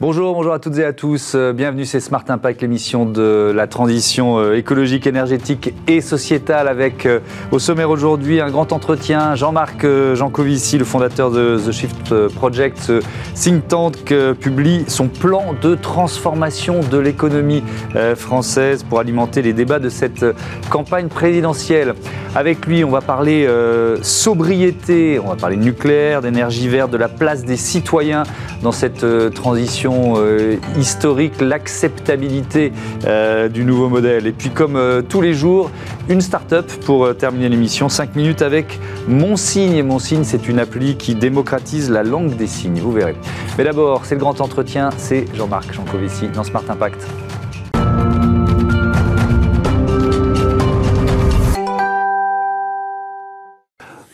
Bonjour, bonjour à toutes et à tous. Euh, bienvenue, c'est Smart Impact, l'émission de la transition euh, écologique, énergétique et sociétale avec euh, au sommaire aujourd'hui un grand entretien. Jean-Marc Jancovici, le fondateur de The Shift Project, think tank, publie son plan de transformation de l'économie française pour alimenter les débats de cette campagne présidentielle. Avec lui, on va parler sobriété, on va parler nucléaire, d'énergie verte, de la place des citoyens dans cette transition euh, historique, l'acceptabilité euh, du nouveau modèle. Et puis comme euh, tous les jours, une start-up pour terminer l'émission, 5 minutes avec Mon Signe. Mon Signe, c'est une appli qui démocratise la langue des signes, vous verrez. Mais d'abord, c'est le grand entretien, c'est Jean-Marc Jancovici dans Smart Impact.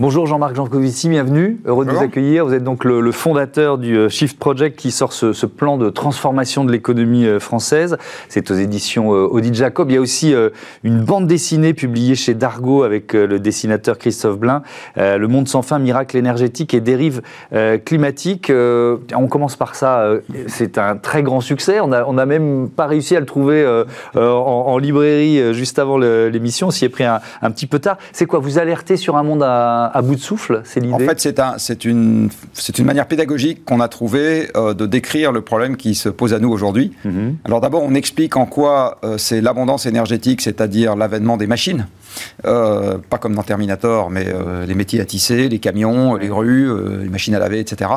Bonjour Jean-Marc Jancovici, bienvenue. Heureux de vous accueillir. Vous êtes donc le, fondateur du euh, Shift Project qui sort ce, plan de transformation de l'économie euh, française. C'est aux éditions euh, Audit Jacob. Il y a aussi une bande dessinée publiée chez Dargo avec le dessinateur Christophe Blain. Le monde sans fin, miracle énergétique et dérive climatique. On commence par ça. C'est un très grand succès. On n'a on a même pas réussi à le trouver en, librairie juste avant l'émission. S'y est pris un, un, petit peu tard. C'est quoi Vous alertez sur un monde à à, bout de souffle C'est l'idée En fait, c'est un, une, une manière pédagogique qu'on a trouvé euh, de décrire le problème qui se pose à nous aujourd'hui. Mhm. Alors d'abord, on explique en quoi euh, c'est l'abondance énergétique, c'est-à-dire l'avènement des machines. Euh, pas comme dans Terminator, mais les métiers à tisser, les camions, les grues, les machines à laver, etc.,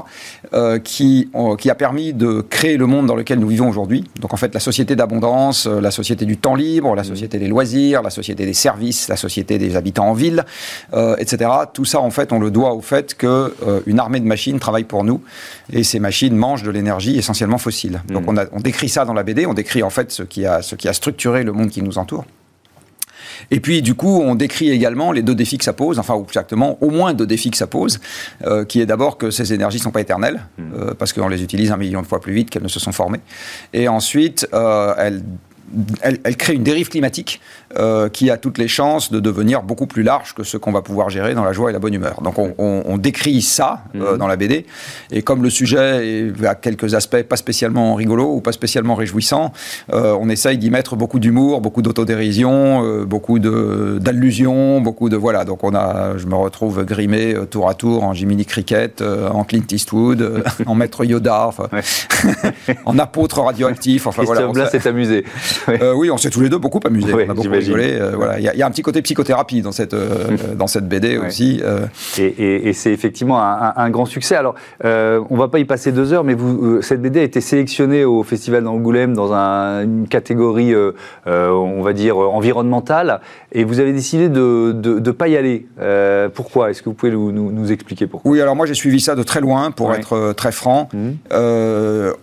qui, qui a permis de créer le monde dans lequel nous vivons aujourd'hui. Donc en fait, la société d'abondance, la société du temps libre, la mhm. société des loisirs, la société des services, la société des habitants en ville, etc tout ça, en fait, on le doit au fait qu'une euh, armée de machines travaille pour nous et ces machines mangent de l'énergie essentiellement fossile. Donc mm. on, décrit ça dans la BD, on décrit en fait ce qui a, ce qui a structuré le monde qui nous entoure. Et puis, du coup, on décrit également les deux défis que ça pose, enfin, exactement, au moins deux défis que ça pose, euh, qui est d'abord que ces énergies ne sont pas éternelles, mm. euh, parce qu'on les utilise un million de fois plus vite qu'elles ne se sont formées. Et ensuite, elles elle, crée une dérive climatique euh, qui a toutes les chances de devenir beaucoup plus large que ce qu'on va pouvoir gérer dans la joie et la bonne humeur. Donc on, décrit ça euh, mhm. dans la BD, et comme le sujet a quelques aspects pas spécialement rigolos ou pas spécialement réjouissants, euh, on essaye d'y mettre beaucoup d'humour, beaucoup d'autodérision, beaucoup d'allusions, beaucoup de voilà. Donc on a, je me retrouve grimé tour à tour en Jiminy Cricket, en Clint Eastwood, en Maître Yoda, en apôtre radioactif. Enfin voilà. Là, s'est amusé. Euh, oui, on s'est tous les deux beaucoup amusés. on a beaucoup rigolé. Euh, voilà. Il y, a un petit côté psychothérapie dans cette, euh, dans cette BD aussi. Et, c'est effectivement un, grand succès. Alors, on ne va pas y passer deux heures, mais vous, cette BD a été sélectionnée au Festival d'Angoulême dans une catégorie, on va dire, environnementale, et vous avez décidé de ne pas y aller. pourquoi? Est-ce que vous pouvez nous, nous, expliquer pourquoi? Oui, alors moi j'ai suivi ça de très loin, pour être très franc. Mmh.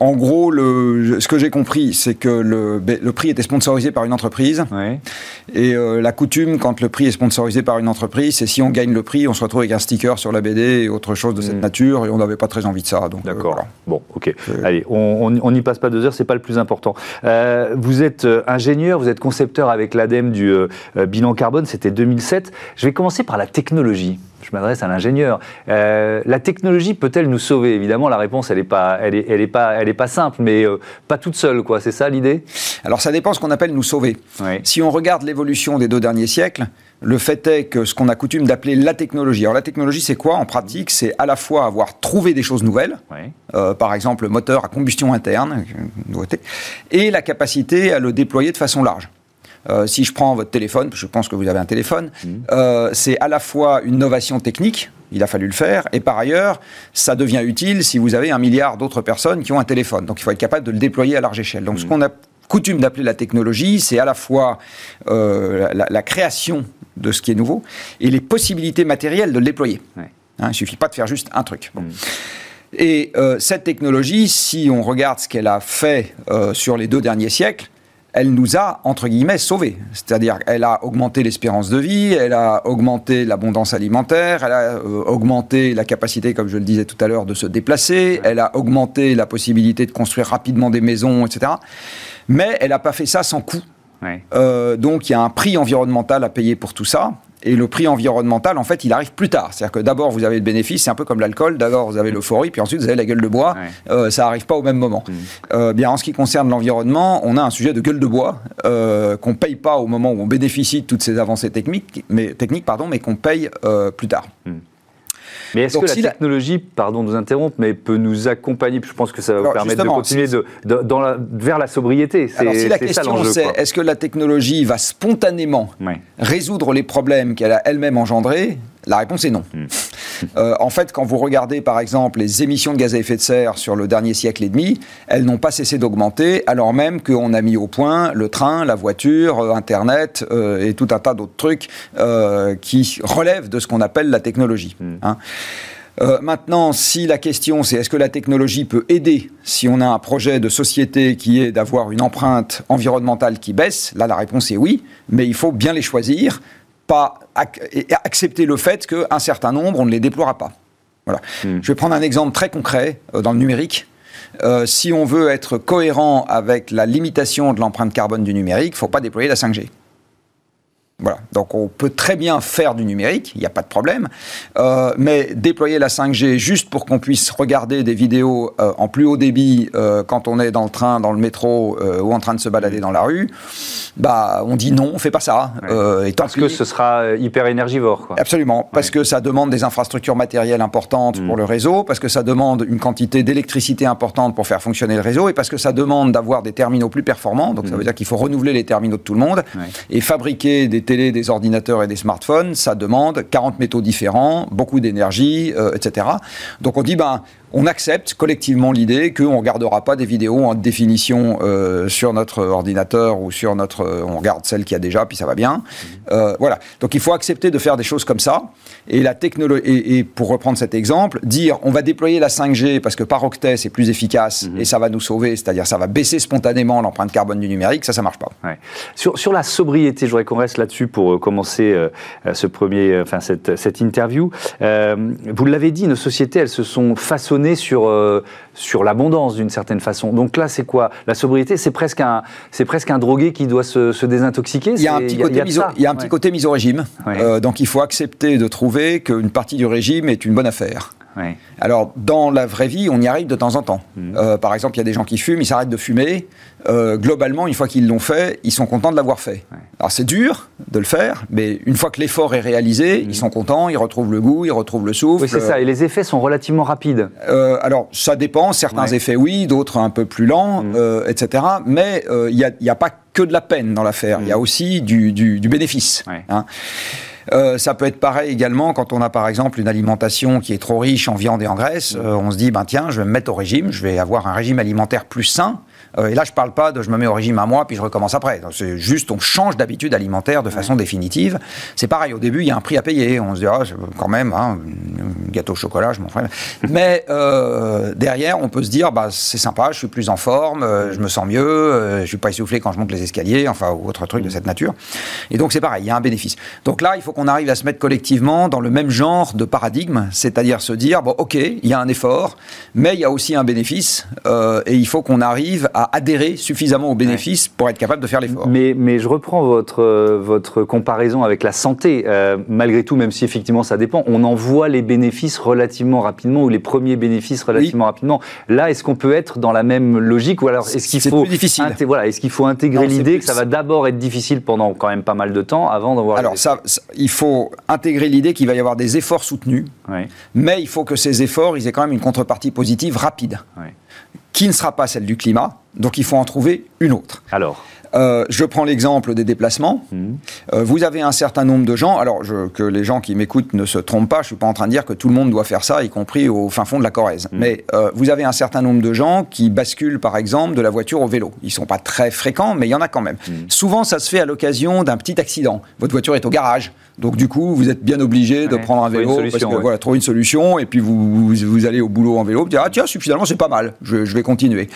en gros, le, ce que j'ai compris, c'est que le, le prix était sponsorisé par une entreprise. Et euh, la coutume, quand le prix est sponsorisé par une entreprise, c'est si on gagne le prix, on se retrouve avec un sticker sur la BD et autre chose de cette hmm. nature, et on n'avait pas très envie de ça. Euh, D'accord. Bon, ok. Allez, on n'y passe pas deux heures, c'est pas le plus important. Euh, vous êtes ingénieur, vous êtes concepteur avec l'ADEME du bilan carbone, c'était 2007. Je vais commencer par la technologie je m'adresse à l'ingénieur. Euh, la technologie peut-elle nous sauver? Évidemment, la réponse, elle n'est pas, elle est, elle est pas, elle est pas simple, mais euh, pas toute seule, quoi. C'est ça l'idée? Alors, ça dépend ce qu'on appelle nous sauver. Si on regarde l'évolution des deux derniers siècles, le fait est que ce qu'on a coutume d'appeler la technologie. Alors la technologie, c'est quoi? En pratique C'est à la fois avoir trouvé des choses nouvelles, euh, par exemple le moteur à combustion interne, nouveauté, et la capacité à le déployer de façon large. Euh, si je prends votre téléphone, je pense que vous avez un téléphone, mhm. euh, c'est à la fois une innovation technique, il a fallu le faire, et par ailleurs, ça devient utile si vous avez un milliard d'autres personnes qui ont un téléphone. Donc il faut être capable de le déployer à large échelle. Donc ce mhm. qu'on a coutume d'appeler la technologie, c'est à la fois euh, la, création de ce qui est nouveau et les possibilités matérielles de le déployer. Hein, il ne suffit pas de faire juste un truc. Mhm. Et cette technologie, si on regarde ce qu'elle a fait sur les deux derniers siècles, elle nous a, entre guillemets, sauvés. C'est-à-dire qu'elle a augmenté l'espérance de vie, elle a augmenté l'abondance alimentaire, elle a euh, augmenté la capacité, comme je le disais tout à l'heure, de se déplacer, elle a augmenté la possibilité de construire rapidement des maisons, etc. Mais elle n'a pas fait ça sans coût. Euh, donc il y a un prix environnemental à payer pour tout ça. Et le prix environnemental, en fait, il arrive plus tard. C'est-à-dire que d'abord, vous avez le bénéfice, c'est un peu comme l'alcool. D'abord, vous avez l'euphorie, puis ensuite, vous avez la gueule de bois. Euh, ça n'arrive pas au même moment. Mm. Euh, bien, en ce qui concerne l'environnement, on a un sujet de gueule de bois euh, qu'on ne paye pas au moment où on bénéficie de toutes ces avancées techniques, mais, techniques pardon, mais qu'on paye plus tard. Mm. Mais est-ce que la technologie, pardon de nous interrompre, mais peut nous accompagner Je pense que ça va vous permettre de continuer de, dans la, vers la sobriété. Alors si la question c'est est-ce que la technologie va spontanément résoudre les problèmes qu'elle a elle-même engendrés la réponse est non. Hmm. Euh, en fait, quand vous regardez par exemple les émissions de gaz à effet de serre sur le dernier siècle et demi, elles n'ont pas cessé d'augmenter alors même qu'on a mis au point le train, la voiture, euh, Internet euh, et tout un tas d'autres trucs qui relèvent de ce qu'on appelle la technologie. Hmm. Hein. maintenant, si la question c'est est-ce que la technologie peut aider si on a un projet de société qui est d'avoir une empreinte environnementale qui baisse, là la réponse est oui, mais il faut bien les choisir pas accepter le fait qu'un certain nombre, on ne les déploiera pas. Voilà. Hmm. Je vais prendre un exemple très concret euh, dans le numérique. Euh, si on veut être cohérent avec la limitation de l'empreinte carbone du numérique, il ne faut pas déployer la 5G. Voilà. Donc on peut très bien faire du numérique, il n'y a pas de problème, euh, mais déployer la 5G juste pour qu'on puisse regarder des vidéos euh, en plus haut débit euh, quand on est dans le train, dans le métro ou en train de se balader dans la rue, bah on dit non, on fait pas ça. Et parce que ce sera hyper énergivore. Quoi. Absolument, parce que ça demande des infrastructures matérielles importantes pour mm. le réseau, parce que ça demande une quantité d'électricité importante pour faire fonctionner le réseau, et parce que ça demande d'avoir des terminaux plus performants. Donc ça mm. veut dire qu'il faut renouveler les terminaux de tout le monde et fabriquer des télé, des ordinateurs et des smartphones, ça demande 40 métaux différents, beaucoup d'énergie, euh, etc. Donc on dit, ben, on accepte collectivement l'idée qu'on ne regardera pas des vidéos en définition euh, sur notre ordinateur ou sur notre. Euh, on regarde celle qu'il y a déjà, puis ça va bien. Euh, voilà. Donc il faut accepter de faire des choses comme ça. Et, la technologie, et, pour reprendre cet exemple, dire on va déployer la 5G parce que par octet c'est plus efficace mhm. et ça va nous sauver, c'est-à-dire ça va baisser spontanément l'empreinte carbone du numérique, ça, ça marche pas. Sur, sur, la sobriété, je voudrais qu'on reste là-dessus pour commencer ce premier, enfin cette, cette interview. vous l'avez dit, nos sociétés, elles se sont façonnées sur, euh, sur l'abondance d'une certaine façon. Donc là, c'est quoi? La sobriété, c'est presque, un, presque un drogué qui doit se, désintoxiquer Il y a un petit, côté, mise au, il y a un petit côté mise au régime. Euh, donc il faut accepter de trouver qu'une partie du régime est une bonne affaire. Alors, dans la vraie vie, on y arrive de temps en temps. Mmh. Euh, par exemple, il y a des gens qui fument, ils s'arrêtent de fumer. Euh, globalement, une fois qu'ils l'ont fait, ils sont contents de l'avoir fait. Alors, c'est dur de le faire, mais une fois que l'effort est réalisé, mmh. ils sont contents, ils retrouvent le goût, ils retrouvent le souffle. Oui, c'est ça. Et les effets sont relativement rapides. Euh, alors, ça dépend. Certains effets, oui, d'autres un peu plus lents, mmh. etc. Mais il n'y a, pas que de la peine dans l'affaire. Il y a aussi du, bénéfice. Hein. Euh, ça peut être pareil également quand on a par exemple une alimentation qui est trop riche en viande et en graisse. Euh, on se dit, ben tiens, je vais me mettre au régime, je vais avoir un régime alimentaire plus sain. Euh, et là, je ne parle pas de je me mets au régime un mois puis je recommence après. C'est juste on change d'habitude alimentaire de façon définitive. C'est pareil, au début, il y a un prix à payer. On se dit, ah, quand même, hein, gâteau au chocolat, je m'en ferai. Mais euh, derrière, on peut se dire, bah, c'est sympa, je suis plus en forme, euh, je me sens mieux, je ne suis pas essoufflé quand je monte les escaliers, enfin, ou autre truc de cette nature. Et donc, c'est pareil, il y a un bénéfice. Donc là, il faut qu'on arrive à se mettre collectivement dans le même genre de paradigme, c'est-à-dire se dire, bon, ok, il y a un effort, mais il y a aussi un bénéfice, et il faut qu'on arrive à adhérer suffisamment aux bénéfices pour être capable de faire l'effort. Mais, mais je reprends votre, euh, votre comparaison avec la santé. Euh, malgré tout, même si effectivement ça dépend, on en voit les bénéfices relativement rapidement ou les premiers bénéfices relativement rapidement. Là, est-ce qu'on peut être dans la même logique ou alors est-ce qu'il faut difficile. voilà, est-ce qu'il faut intégrer l'idée que ça va d'abord être difficile pendant quand même pas mal de temps avant d'avoir Alors ça, il faut intégrer l'idée qu'il va y avoir des efforts soutenus, mais il faut que ces efforts ils aient quand même une contrepartie positive rapide qui ne sera pas celle du climat. Donc il faut en trouver une autre. Alors euh, je prends l'exemple des déplacements. Mhm. Euh, vous avez un certain nombre de gens, alors que les gens qui m'écoutent ne se trompent pas, je ne suis pas en train de dire que tout le monde doit faire ça, y compris au fin fond de la Corrèze. Mhm. Mais euh, vous avez un certain nombre de gens qui basculent par exemple de la voiture au vélo. Ils ne sont pas très fréquents, mais il y en a quand même. Mhm. Souvent ça se fait à l'occasion d'un petit accident. Votre voiture est au garage, donc du coup, vous êtes bien obligé de prendre un vélo parce que voilà, trouver une solution et puis vous, vous, allez au boulot en vélo, vous dites ah tiens finalement c'est pas mal, je, vais continuer.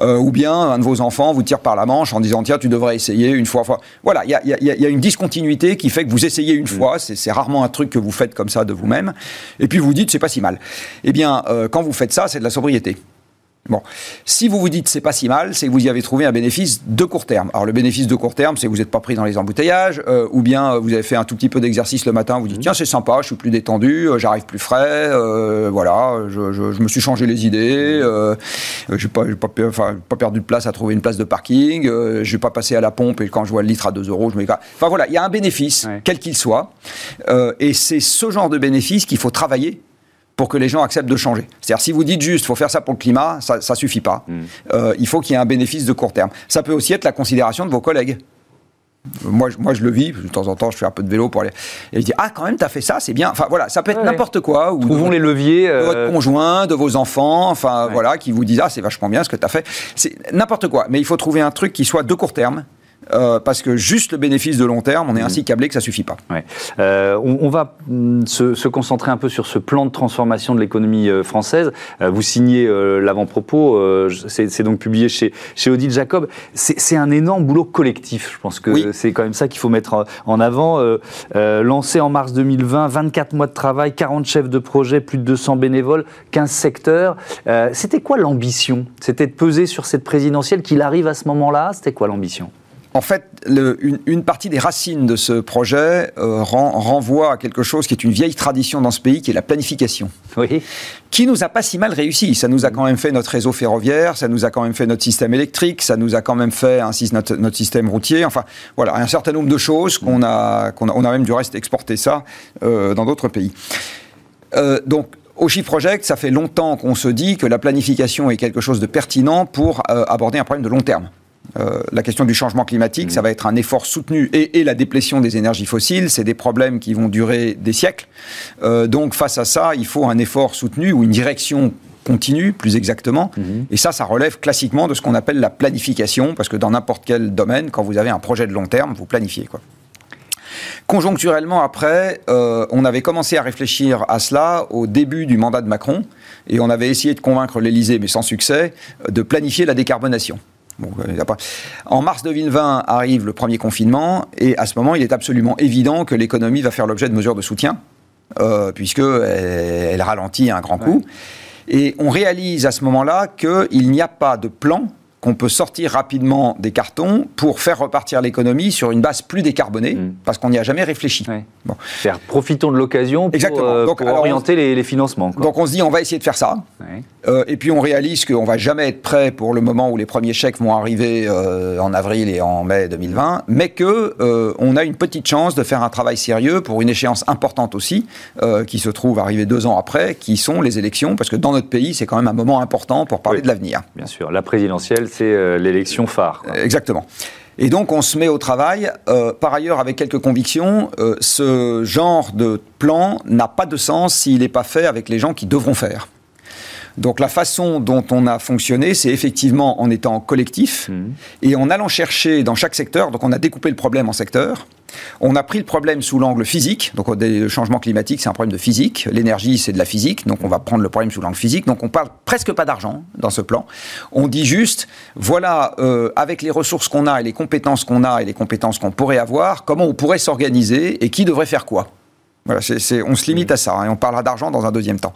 Euh, ou bien un de vos enfants vous tire par la manche en disant tiens tu devrais essayer une fois. fois. Voilà, il y a, une discontinuité qui fait que vous essayez une mm. fois, c'est rarement un truc que vous faites comme ça de vous-même, et puis vous dites c'est pas si mal. Eh bien, euh, quand vous faites ça, c'est de la sobriété. Bon, si vous vous dites c'est pas si mal, c'est que vous y avez trouvé un bénéfice de court terme. Alors le bénéfice de court terme, c'est que vous n'êtes pas pris dans les embouteillages, euh, ou bien euh, vous avez fait un tout petit peu d'exercice le matin, vous dites mmh. tiens c'est sympa, je suis plus détendu, euh, j'arrive plus frais, voilà, je, me suis changé les idées, mmh. j'ai pas, pas, pas, perdu de place à trouver une place de parking, je vais pas passer à la pompe et quand je vois le litre à 2 euros, je me Enfin voilà, il y a un bénéfice, quel qu'il soit, et c'est ce genre de bénéfice qu'il faut travailler pour que les gens acceptent de changer. C'est-à-dire, si vous dites juste, il faut faire ça pour le climat, ça ne suffit pas. Mm. Euh, il faut qu'il y ait un bénéfice de court terme. Ça peut aussi être la considération de vos collègues. Moi, moi, je le vis, de temps en temps, je fais un peu de vélo pour aller. Et je dis, ah, quand même, tu as fait ça, c'est bien. Enfin, voilà, ça peut être n'importe quoi. Ou Trouvons les leviers. De votre euh, conjoint, de vos enfants, enfin, voilà, qui vous disent, ah, c'est vachement bien ce que tu as fait. C'est n'importe quoi. Mais il faut trouver un truc qui soit de court terme, euh, parce que juste le bénéfice de long terme, on est ainsi câblé que ça suffit pas. Euh, on, va mm, se, concentrer un peu sur ce plan de transformation de l'économie euh, française. vous signez l'avant-propos, c'est donc publié chez, chez Odile Jacob. C'est un énorme boulot collectif. Je pense que c'est quand même ça qu'il faut mettre en avant. lancé en mars 2020, 24 mois de travail, 40 chefs de projet, plus de 200 bénévoles, 15 secteurs. C'était quoi l'ambition? C'était de peser sur cette présidentielle qu'il arrive à ce moment-là? C'était quoi l'ambition? En fait, une, partie des racines de ce projet euh, renvoie à quelque chose qui est une vieille tradition dans ce pays, qui est la planification. Oui. Qui nous a pas si mal réussi. Ça nous a quand même fait notre réseau ferroviaire, ça nous a quand même fait notre système électrique, ça nous a quand même fait notre, notre système routier. Enfin, voilà, un certain nombre de choses qu'on a, qu'on a, on a même du reste exporté ça euh, dans d'autres pays. Euh, donc, au Shift Project, ça fait longtemps qu'on se dit que la planification est quelque chose de pertinent pour aborder un problème de long terme. Euh, la question du changement climatique, ça va être un effort soutenu et, la déplétion des énergies fossiles, c'est des problèmes qui vont durer des siècles. Euh, donc face à ça, il faut un effort soutenu ou une direction continue, plus exactement. Mhm. Et ça, ça relève classiquement de ce qu'on appelle la planification, parce que dans n'importe quel domaine, quand vous avez un projet de long terme, vous planifiez. Quoi. Conjoncturellement, après, euh, on avait commencé à réfléchir à cela au début du mandat de Macron, et on avait essayé de convaincre l'Élysée, mais sans succès, de planifier la décarbonation. En mars 2020 arrive le premier confinement et à ce moment, il est absolument évident que l'économie va faire l'objet de mesures de soutien euh, puisqu'elle elle ralentit un grand coup. Et on réalise à ce moment-là qu'il n'y a pas de plan qu'on peut sortir rapidement des cartons pour faire repartir l'économie sur une base plus décarbonée, mm. parce qu'on n'y a jamais réfléchi. Bon. Profitons de l'occasion pour, euh, orienter les, financements. Donc on se dit, on va essayer de faire ça. Euh, et puis on réalise qu'on ne va jamais être prêt pour le moment où les premiers chèques vont arriver euh, en avril et en mai 2020, mais que on a une petite chance de faire un travail sérieux pour une échéance importante aussi, qui se trouve arriver deux ans après, qui sont les élections, parce que dans notre pays, c'est quand même un moment important pour parler de l'avenir. Bien sûr, la présidentielle, c'est euh, l'élection phare. Exactement. Et donc on se met au travail, euh, par ailleurs avec quelques convictions, euh, ce genre de plan n'a pas de sens s'il n'est pas fait avec les gens qui devront faire. Donc la façon dont on a fonctionné, c'est effectivement en étant collectif mmh. et en allant chercher dans chaque secteur, donc on a découpé le problème en secteurs, on a pris le problème sous l'angle physique. Donc, le changement climatique, c'est un problème de physique. L'énergie, c'est de la physique. Donc, on va prendre le problème sous l'angle physique. Donc, on parle presque pas d'argent dans ce plan. On dit juste, voilà, euh, avec les ressources qu'on a et les compétences qu'on a et les compétences qu'on pourrait avoir, comment on pourrait s'organiser et qui devrait faire quoi. Voilà, on se limite à ça. Hein, et on parlera d'argent dans un deuxième temps.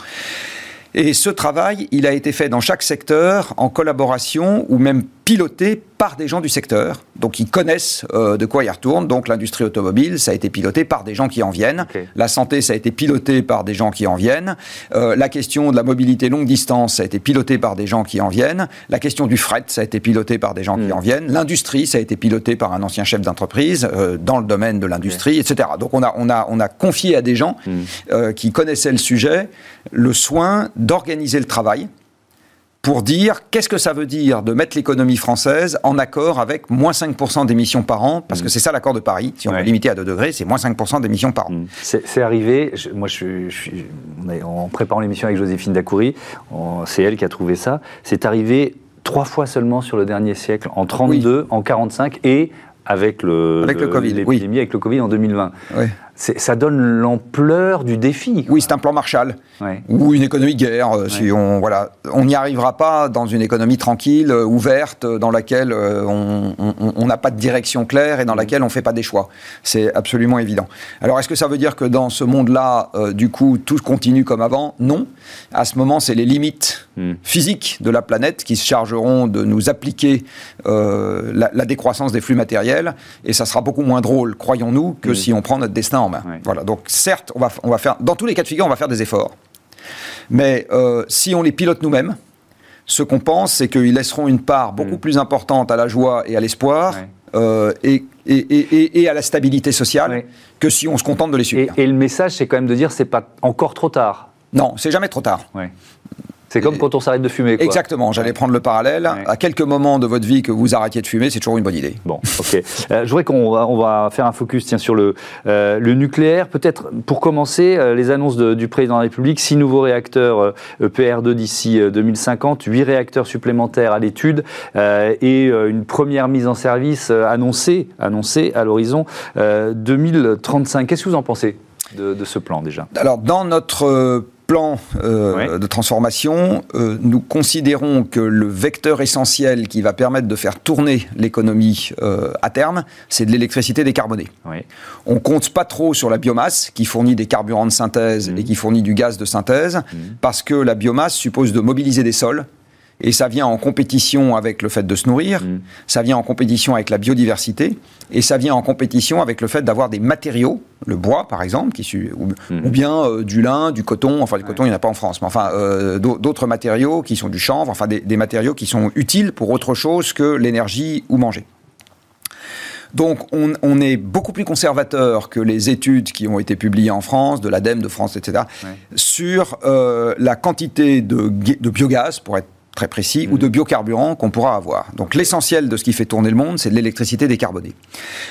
Et ce travail, il a été fait dans chaque secteur en collaboration ou même piloté par des gens du secteur, donc ils connaissent euh, de quoi ils retournent. Donc l'industrie automobile, ça a été piloté par des gens qui en viennent. La santé, ça a été piloté par des gens qui en viennent. Euh, la question de la mobilité longue distance, ça a été piloté par des gens qui en viennent. La question du fret, ça a été piloté par des gens qui hmm. en viennent. L'industrie, ça a été piloté par un ancien chef d'entreprise euh, dans le domaine de l'industrie, etc. Donc on a, on, a, on a confié à des gens hmm. qui connaissaient le sujet le soin d'organiser le travail pour dire qu'est-ce que ça veut dire de mettre l'économie française en accord avec moins 5% d'émissions par an, parce que mm. c'est ça l'accord de Paris. Si on veut limiter à 2 degrés, c'est moins 5% d'émissions par an. Mm. C'est arrivé, moi je, suis, en préparant l'émission avec Joséphine Dacoury, c'est elle qui a trouvé ça, c'est arrivé trois fois seulement sur le dernier siècle, en 32, en 45 et avec le, avec le Covid, l'épidémie, avec le Covid en 2020. Ça donne l'ampleur du défi. Oui, c'est un plan Marshall ou une économie guerre. Euh, si on voilà, on n'y arrivera pas dans une économie tranquille, euh, ouverte, euh, dans laquelle on n'a pas de direction claire et dans laquelle on ne fait pas des choix. C'est absolument évident. Alors, est-ce que ça veut dire que dans ce monde-là, du coup, tout continue comme avant? Non. À ce moment, c'est les limites mm. physiques de la planète qui se chargeront de nous appliquer la, décroissance des flux matériels, et ça sera beaucoup moins drôle, croyons-nous, que mm. si on prend notre destin voilà. Donc certes, on va, on va faire, dans tous les cas de figure, on va faire des efforts. Mais euh, si on les pilote nous-mêmes, ce qu'on pense, c'est qu'ils laisseront une part beaucoup mm. plus importante à la joie et à l'espoir. Euh, et, et, et, à la stabilité sociale que si on se contente de les suivre. Et, le message, c'est quand même de dire c'est pas encore trop tard. Non, c'est jamais trop tard. C'est comme quand on s'arrête de fumer. Exactement, j'allais prendre le parallèle. À quelques moments de votre vie que vous arrêtiez de fumer, c'est toujours une bonne idée. Bon, ok. Euh, je voudrais qu'on va, on va faire un focus tiens, sur le, euh, le nucléaire. Peut-être pour commencer, euh, les annonces du président de la République, six nouveaux réacteurs EPR2 e d'ici 2050, huit réacteurs supplémentaires à l'étude et une première mise en service annoncée, annoncée à l'horizon 2035. Qu'est-ce que vous en pensez de, de ce plan déjà? Alors, dans notre plan euh, de transformation, euh, nous considérons que le vecteur essentiel qui va permettre de faire tourner l'économie euh, à terme, c'est de l'électricité décarbonée. On On compte pas trop sur la biomasse qui fournit des carburants de synthèse mmh. et qui fournit du gaz de synthèse, mmh. parce que la biomasse suppose de mobiliser des sols et ça vient en compétition avec le fait de se nourrir, mm. ça vient en compétition avec la biodiversité, et ça vient en compétition avec le fait d'avoir des matériaux, le bois par exemple, qui, ou, mm. bien euh, du lin, du coton, enfin du coton il n'y en a pas en France, mais enfin euh, d'autres matériaux qui sont du chanvre, enfin des, matériaux qui sont utiles pour autre chose que l'énergie ou manger. Donc on, est beaucoup plus conservateur que les études qui ont été publiées en France, de l'ADEME de France, etc., sur euh, la quantité de, de biogaz, pour être très précis, ou de biocarburants qu'on pourra avoir. Donc l'essentiel de ce qui fait tourner le monde, c'est de l'électricité décarbonée.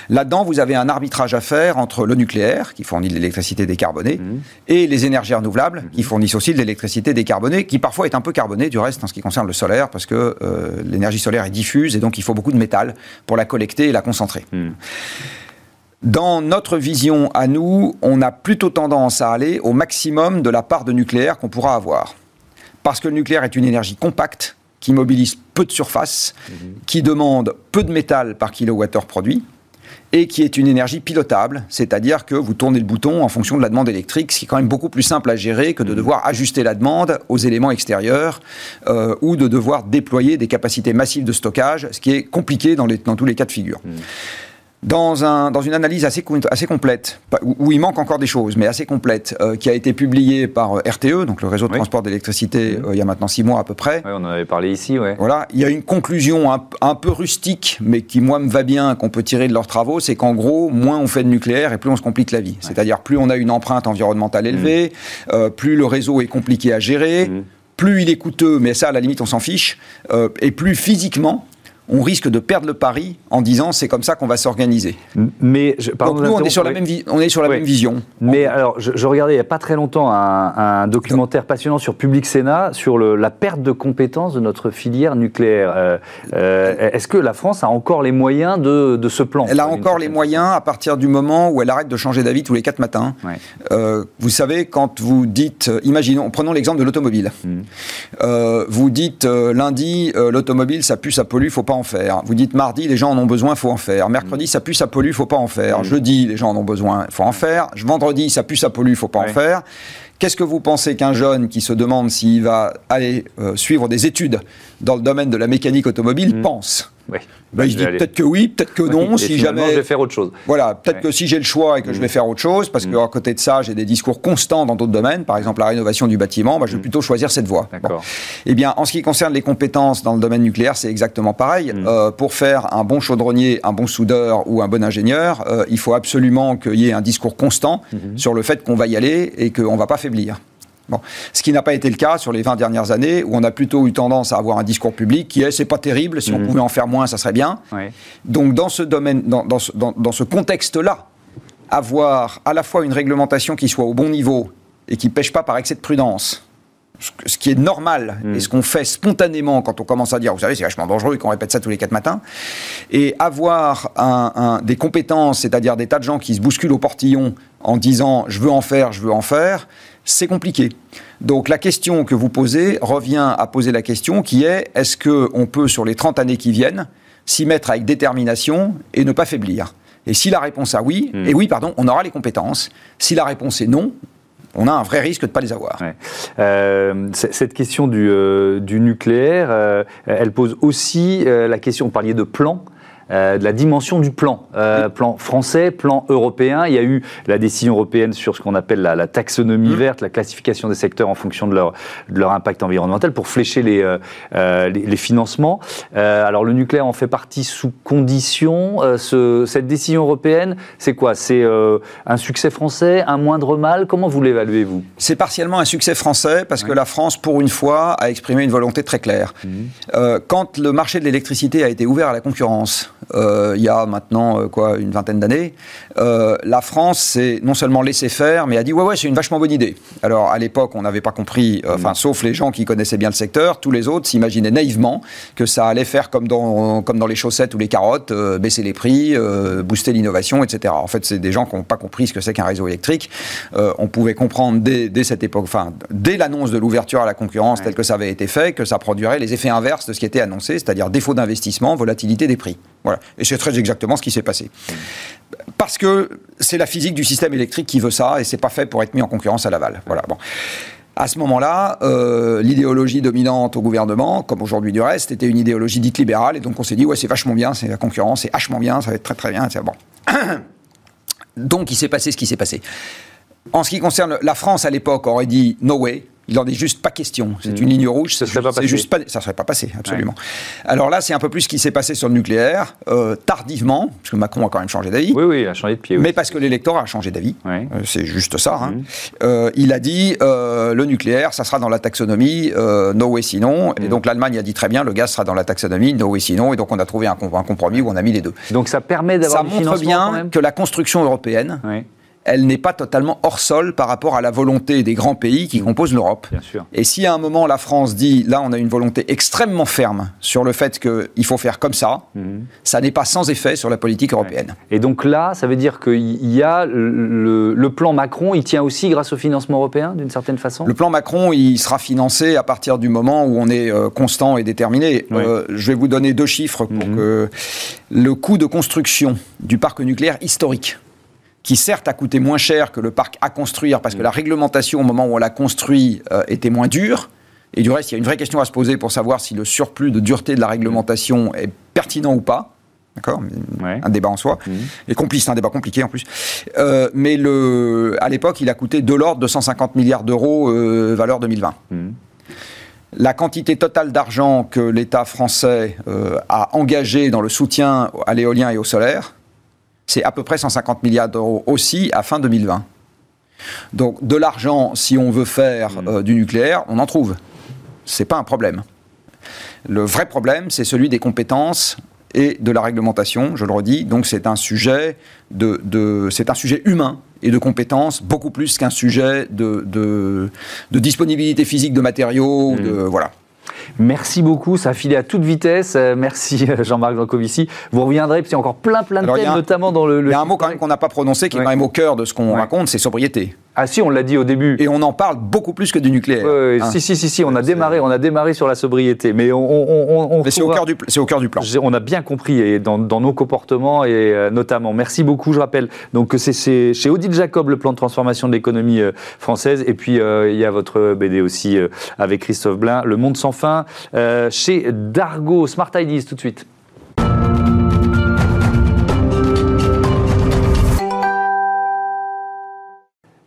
Là-dedans, vous avez un arbitrage à faire entre le nucléaire, qui fournit de l'électricité décarbonée, mmh. et les énergies renouvelables, qui mmh. fournissent aussi de l'électricité décarbonée, qui parfois est un peu carbonée, du reste, en ce qui concerne le solaire, parce que euh, l'énergie solaire est diffuse, et donc il faut beaucoup de métal pour la collecter et la concentrer. Dans notre vision à nous, on a plutôt tendance à aller au maximum de la part de nucléaire qu'on pourra avoir parce que le nucléaire est une énergie compacte qui mobilise peu de surface, mhm. qui demande peu de métal par kilowattheure produit et qui est une énergie pilotable, c'est-à-dire que vous tournez le bouton en fonction de la demande électrique, ce qui est quand même beaucoup plus simple à gérer que de mhm. devoir ajuster la demande aux éléments extérieurs euh, ou de devoir déployer des capacités massives de stockage, ce qui est compliqué dans, tous les cas de figure. Mhm dans, un, dans une analyse assez, assez complète, où, il manque encore des choses, mais assez complète, euh, qui a été publiée par euh, RTE, donc le réseau de transport d'électricité, euh, il y a maintenant six mois à peu près. Oui, on en avait parlé ici, ouais. Voilà, il y a une conclusion un, peu rustique, mais qui, moi, me va bien, qu'on peut tirer de leurs travaux, c'est qu'en gros, moins on fait de nucléaire et plus on se complique la vie. C'est-à-dire, plus on a une empreinte environnementale élevée, mmh. plus le réseau est compliqué à gérer, mmh. plus il est coûteux, mais ça, à la limite, on s'en fiche, et plus physiquement, on risque de perdre le pari en disant c'est comme ça qu'on va s'organiser. Mais Donc nous, on est sur la même, on est sur la même vision. Mais alors, je, regardais il n'y a pas très longtemps un, documentaire passionnant sur Public Sénat sur la perte de compétences de notre filière nucléaire. Euh, euh, est-ce que la France a encore les moyens de, ce plan Elle a encore les moyens à partir du moment où elle arrête de changer d'avis tous les quatre matins. Euh, vous savez, quand vous dites, imaginons, prenons l'exemple de l'automobile. Hmm. vous dites lundi, l'automobile, ça pue, ça pollue, faut pas en faire. Vous dites mardi, les gens en ont besoin, faut en faire. Mercredi, ça pue, ça pollue, faut pas en faire. Jeudi, les gens en ont besoin, faut en faire. Vendredi, ça pue, ça pollue, faut pas en faire. Qu'est-ce que vous pensez qu'un jeune qui se demande s'il va aller euh, suivre des études dans le domaine de la mécanique automobile mmh. pense? Oui. Bah, il dit peut-être que oui, peut-être que non. si jamais. Je vais faire autre chose. Voilà, peut-être que si j'ai le choix et que je vais mm. faire autre chose, parce mm. qu'à côté de ça, j'ai des discours constants dans d'autres domaines, par exemple la rénovation du bâtiment, bah, je vais mm. plutôt choisir cette voie. Eh bien, en ce qui concerne les compétences dans le domaine nucléaire, c'est exactement pareil. Euh, pour faire un bon chaudronnier, un bon soudeur ou un bon ingénieur, euh, il faut absolument qu'il y ait un discours constant mm-hmm. sur le fait qu'on va y aller et qu'on ne va pas faiblir. Bon. Ce qui n'a pas été le cas sur les 20 dernières années, où on a plutôt eu tendance à avoir un discours public qui est c'est pas terrible, si on mmh. pouvait en faire moins, ça serait bien. Donc dans ce domaine, dans, dans ce, dans, ce contexte-là, avoir à la fois une réglementation qui soit au bon niveau et qui pêche pas par excès de prudence, ce qui est normal et ce qu'on fait spontanément quand on commence à dire, vous savez, c'est vachement dangereux et qu'on répète ça tous les quatre matins, et avoir des compétences, c'est-à-dire des tas de gens qui se bousculent au portillon en disant je veux en faire, je veux en faire, c'est compliqué. Donc la question que vous posez revient à poser la question qui est est-ce qu'on peut, sur les 30 années qui viennent, s'y mettre avec détermination et ne pas faiblir? Et si la réponse est oui, hmm. et oui, pardon, on aura les compétences. Si la réponse est non, on a un vrai risque de ne pas les avoir. Euh, cette question du, euh, nucléaire, euh, elle pose aussi la question, vous parliez de plan, euh, de la dimension du plan, euh, plan français, plan européen. Il y a eu la décision européenne sur ce qu'on appelle la, taxonomie mmh. verte, la classification des secteurs en fonction de leur, de leur impact environnemental pour flécher les, euh, les, financements. alors le nucléaire en fait partie sous condition. Ce, cette décision européenne, c'est quoi? C'est un succès français, un moindre mal? Comment vous l'évaluez, vous? C'est partiellement un succès français parce que la France, pour une fois, a exprimé une volonté très claire. Mmh. quand le marché de l'électricité a été ouvert à la concurrence, euh, il y a maintenant euh, quoi une vingtaine d'années, euh, la France s'est non seulement laissé faire, mais a dit ouais ouais c'est une vachement bonne idée. Alors à l'époque on n'avait pas compris, enfin mm. sauf les gens qui connaissaient bien le secteur, tous les autres s'imaginaient naïvement que ça allait faire comme dans comme dans les chaussettes ou les carottes, baisser les prix, booster l'innovation, etc. En fait c'est des gens qui n'ont pas compris ce que c'est qu'un réseau électrique. on pouvait comprendre dès, dès cette époque, enfin dès l'annonce de l'ouverture à la concurrence telle que ça avait été fait, que ça produirait les effets inverses de ce qui était annoncé, c'est-à-dire défaut d'investissement, volatilité des prix. Voilà. Et c'est très exactement ce qui s'est passé. Parce que c'est la physique du système électrique qui veut ça, et c'est pas fait pour être mis en concurrence à l'aval. Voilà. Bon. À ce moment-là, euh, l'idéologie dominante au gouvernement, comme aujourd'hui du reste, était une idéologie dite libérale, et donc on s'est dit, ouais, c'est vachement bien, c'est la concurrence, c'est vachement bien, ça va être très très bien, bon. donc il s'est passé ce qui s'est passé. En ce qui concerne la France à l'époque, aurait dit no way, il n'en est juste pas question. C'est une ligne rouge. Ça ne serait pas passé. Juste pas, ça serait pas passé, absolument. Alors là, c'est un peu plus ce qui s'est passé sur le nucléaire, euh, tardivement, parce que Macron a quand même changé d'avis. Oui, oui, il a changé de pied. Mais parce que l'électorat a changé d'avis. Euh, c'est juste ça. Hein. Mhm. Euh, il a dit le nucléaire, ça sera dans la taxonomie, no way sinon. Et mhm. donc l'Allemagne a dit très bien, le gaz sera dans la taxonomie, no way sinon. Et donc on a trouvé un, compromis où on a mis les deux. Donc ça permet d'avoir. Ça montre bien que la construction européenne elle n'est pas totalement hors sol par rapport à la volonté des grands pays qui composent l'Europe. Et si à un moment la France dit, là on a une volonté extrêmement ferme sur le fait qu'il faut faire comme ça, mhm. ça n'est pas sans effet sur la politique européenne. Et donc là, ça veut dire qu'il y a le, plan Macron, il tient aussi grâce au financement européen d'une certaine façon? Le plan Macron, il sera financé à partir du moment où on est euh, constant et déterminé. Euh, je vais vous donner deux chiffres pour mhm. que le coût de construction du parc nucléaire historique qui certes a coûté moins cher que le parc à construire, parce que la réglementation au moment où on l'a construit euh, était moins dure. Et du reste, il y a une vraie question à se poser pour savoir si le surplus de dureté de la réglementation est pertinent ou pas. D'accord? Un débat en soi. Mmh. Et complice, un débat compliqué en plus. Euh, mais le, à l'époque, il a coûté de l'ordre de 150 milliards d'euros, euh, valeur 2020. Mmh. La quantité totale d'argent que l'État français a engagé dans le soutien à l'éolien et au solaire, c'est à peu près 150 milliards d'euros aussi à fin 2020. Donc de l'argent, si on veut faire mm. euh, du nucléaire, on en trouve. C'est pas un problème. Le vrai problème, c'est celui des compétences et de la réglementation, je le redis. Donc c'est un sujet de, c'est un sujet humain et de compétences beaucoup plus qu'un sujet de, de, disponibilité physique de matériaux. De, mm. voilà. Merci beaucoup, ça a filé à toute vitesse. Euh, merci euh, Jean-Marc Jancovici. Vous reviendrez, puis il y a encore plein plein de thèmes, notamment dans le, Il y a un mot quand même qu'on n'a pas prononcé, qui est quand même au cœur de ce qu'on raconte, c'est sobriété. Ah si, on l'a dit au début. Et on en parle beaucoup plus que du nucléaire. Oui, hein. Si, si, si, si, on a démarré, on a démarré sur la sobriété, mais on. on, c'est au cœur du, c'est au cœur du plan. On a bien compris et dans, nos comportements et euh, notamment. Merci beaucoup. Je rappelle donc c'est chez Odile Jacob le plan de transformation de l'économie euh, française et puis euh, il y a votre BD aussi avec Christophe Blain, Le Monde sans fin, chez Dargo Smart Ideas tout de suite.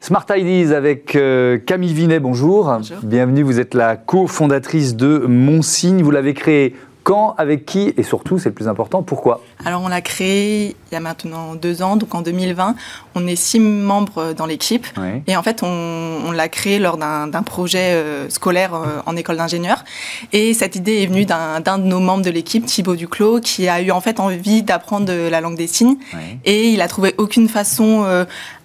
Smart Ideas avec euh, Camille Vinet, bonjour. bonjour. Bienvenue, vous êtes la cofondatrice de Monsigne. Vous l'avez créé quand, avec qui et surtout, c'est le plus important, pourquoi Alors on l'a créé il y a maintenant deux ans, donc en 2020. On est six membres dans l'équipe et en fait on, l'a créé lors d'un projet euh, scolaire euh, en école d'ingénieur. Et cette idée est venue d'un de nos membres de l'équipe, Thibaut Duclos, qui a eu en fait envie d'apprendre la langue des signes et il a trouvé aucune façon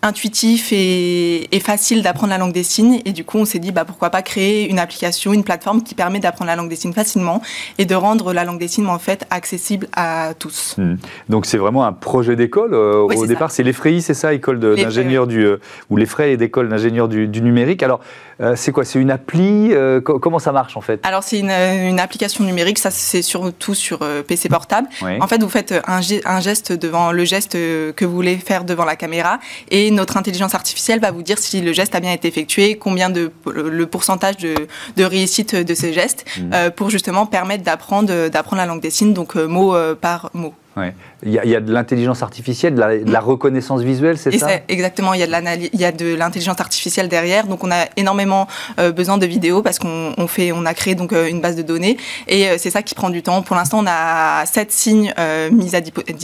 intuitif et, facile d'apprendre la langue des signes. Et du coup, on s'est dit, bah, pourquoi pas créer une application, une plateforme qui permet d'apprendre la langue des signes facilement et de rendre la langue des signes en fait accessible à tous. Hmm. Donc c'est vraiment un projet d'école. au départ, c'est l'EFREI, c'est ça, école d'ingénieur du ou l'EFREI d'école d'ingénieur du, du numérique. Alors euh, c'est quoi C'est une appli euh, Comment ça marche en fait? Alors c'est une, application numérique, ça c'est surtout sur euh, PC portable. En fait, vous faites un, geste devant le geste que vous voulez faire devant la caméra et notre intelligence artificielle va vous dire si le geste a bien été effectué, combien de le pourcentage de, réussite de ce geste mmh. pour justement permettre d'apprendre d'apprendre la langue des signes, donc mot par mot. Il, y a, de l'intelligence artificielle, de la, reconnaissance visuelle, c'est ça? Exactement, il y a de l'intelligence artificielle derrière. Donc on a énormément euh, besoin de vidéos parce qu'on fait, on a créé donc euh, une base de données et euh, c'est ça qui prend du temps. Pour l'instant, on a sept signes mis, à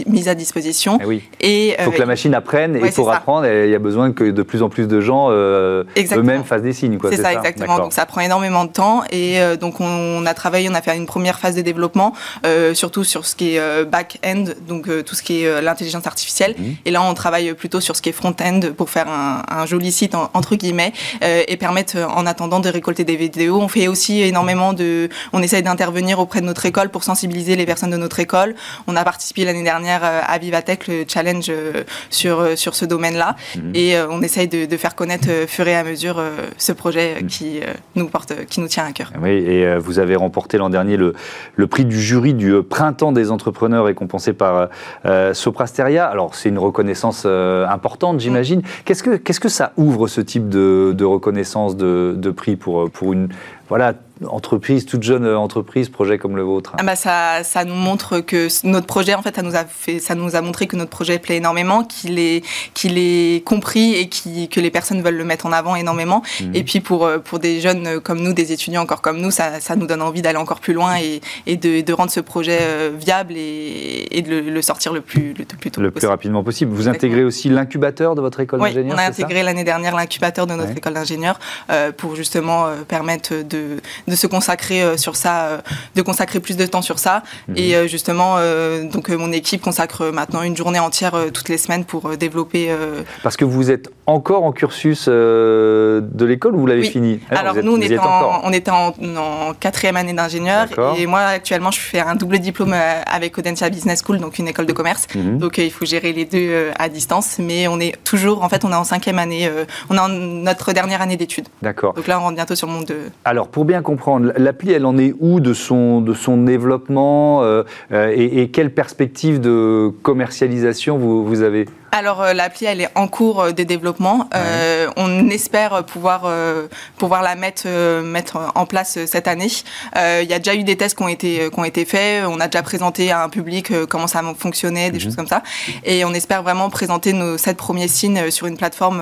mis à disposition. Eh oui. Et il faut que la machine apprenne et pour apprendre, il y a besoin que de plus en plus de gens eux-mêmes fassent des signes. C'est ça, exactement. Donc ça prend énormément de temps et donc on, a travaillé, on a fait une première phase de développement, surtout sur ce qui est back-end donc euh, tout ce qui est euh, l'intelligence artificielle. Mhm. Et là, on travaille plutôt sur ce qui est front-end pour faire un, joli site entre guillemets euh, et permettre en attendant de récolter des vidéos. On fait aussi énormément de, on essaye d'intervenir auprès de notre école pour sensibiliser les personnes de notre école. On a participé l'année dernière à Vivatech, le challenge sur sur ce domaine-là, mhm. et on essaye de, faire connaître fur et à mesure ce projet mhm. qui nous porte, qui nous tient à cœur. Oui, et vous avez remporté l'an dernier le, le prix du jury du printemps des entrepreneurs récompensé par euh, Soprasteria. Alors, c'est une reconnaissance euh, importante, j'imagine. Qu'est-ce que, qu'est-ce que ça ouvre, ce type de, reconnaissance de, de prix pour, pour une, voilà, entreprise, toute jeune entreprise, projet comme le vôtre ah bah ça, ça nous montre que notre projet, en fait, ça nous a fait, ça nous a montré que notre projet plaît énormément, qu'il est, qu'il est compris et qui, que les personnes veulent le mettre en avant énormément. Mhm. Et puis pour pour des jeunes comme nous, des étudiants encore comme nous, ça, ça nous donne envie d'aller encore plus loin et, et de, de, rendre ce projet euh, viable et, et de le, sortir le plus le plus tôt le plus rapidement possible. Vous intégrez aussi l'incubateur de votre école d'ingénieur. On a intégré l'année dernière l'incubateur de notre école d'ingénieur euh, pour justement euh, permettre de de se consacrer euh, sur ça, euh, de consacrer plus de temps sur ça. Mhm. Et euh, justement, donc mon équipe consacre maintenant une journée entière toutes les semaines pour développer. Parce que vous êtes encore en cursus de l'école ou vous l'avez fini? Ah Alors nous, on, était en, on était en, quatrième année d'ingénieur et moi actuellement, je fais un double diplôme avec Audencia Business School, donc une école de commerce. Mhm. Donc il faut gérer les deux à distance, mais on est toujours, en fait, on est en cinquième année, on est en notre dernière année d'études. D'accord. Donc là, on rentre bientôt sur le monde de. Alors pour bien comprendre L'appli, elle en est où de son, développement euh, euh, et, et, quelle perspective de commercialisation vous avez? Alors euh, l'appli elle est en cours euh, de développement. Euh, on espère pouvoir pouvoir la mettre mettre en place cette année. Il y a déjà eu des tests qui ont été qui ont été faits. On a déjà présenté à un public comment ça fonctionnait, des mhm. choses comme ça. Et on espère vraiment présenter nos sept premiers signes sur une plateforme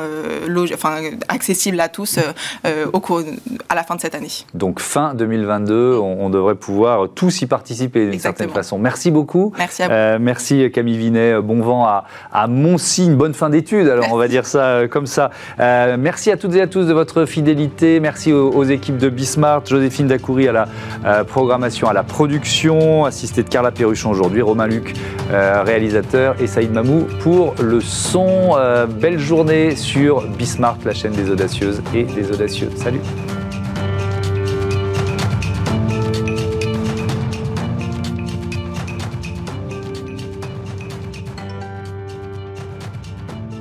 enfin accessible à tous au cours à la fin de cette année. Donc fin 2022, on, devrait pouvoir tous y participer d'une certaine façon. Merci beaucoup. Merci à vous. merci Camille Vinet. Bon vent à, à Mont signe, bonne fin d'études, alors on va dire ça euh, comme ça. Euh, merci à toutes et à tous de votre fidélité. Merci aux, équipes de Bismart, Joséphine Dacoury à la euh, programmation, à la production, assistée de Carla Perruchon aujourd'hui, Romain Luc, réalisateur, et Saïd Mamou pour le son. belle journée sur Bismart, la chaîne des audacieuses et des audacieux. Salut